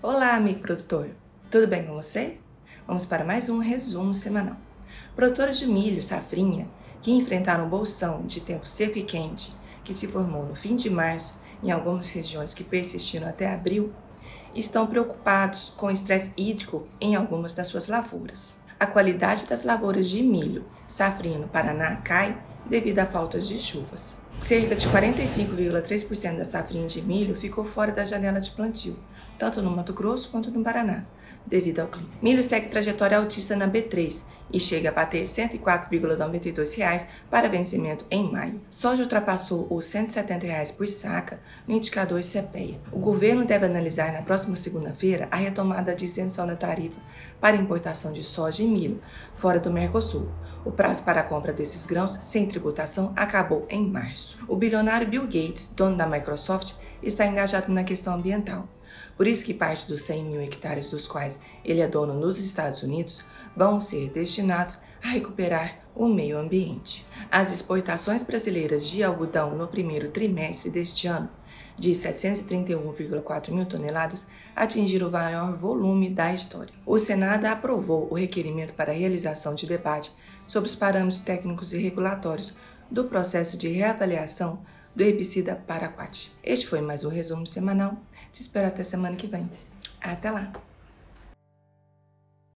Olá, amigo produtor! Tudo bem com você? Vamos para mais um resumo semanal. Produtores de milho, safrinha, que enfrentaram um bolsão de tempo seco e quente, que se formou no fim de março em algumas regiões que persistiram até abril, estão preocupados com o estresse hídrico em algumas das suas lavouras. A qualidade das lavouras de milho, safrinha no Paraná cai devido à falta de chuvas. Cerca de 45,3% da safrinha de milho ficou fora da janela de plantio, tanto no Mato Grosso quanto no Paraná, devido ao clima. Milho segue trajetória altista na B3 e chega a bater R$ 104,92 para vencimento em maio. Soja ultrapassou os 170 reais por saca no indicador CPEA. O governo deve analisar na próxima segunda-feira a retomada da isenção da tarifa para importação de soja e milho fora do Mercosul. O prazo para a compra desses grãos sem tributação acabou em março. O bilionário Bill Gates, dono da Microsoft, está engajado na questão ambiental. Por isso que parte dos 100 mil hectares dos quais ele é dono nos Estados Unidos vão ser destinados a recuperar o meio ambiente. As exportações brasileiras de algodão no primeiro trimestre deste ano, de 731,4 mil toneladas, atingiram o maior volume da história. O Senado aprovou o requerimento para a realização de debate sobre os parâmetros técnicos e regulatórios do processo de reavaliação do herbicida Paraquat. Este foi mais um resumo semanal. Te espero até semana que vem. Até lá!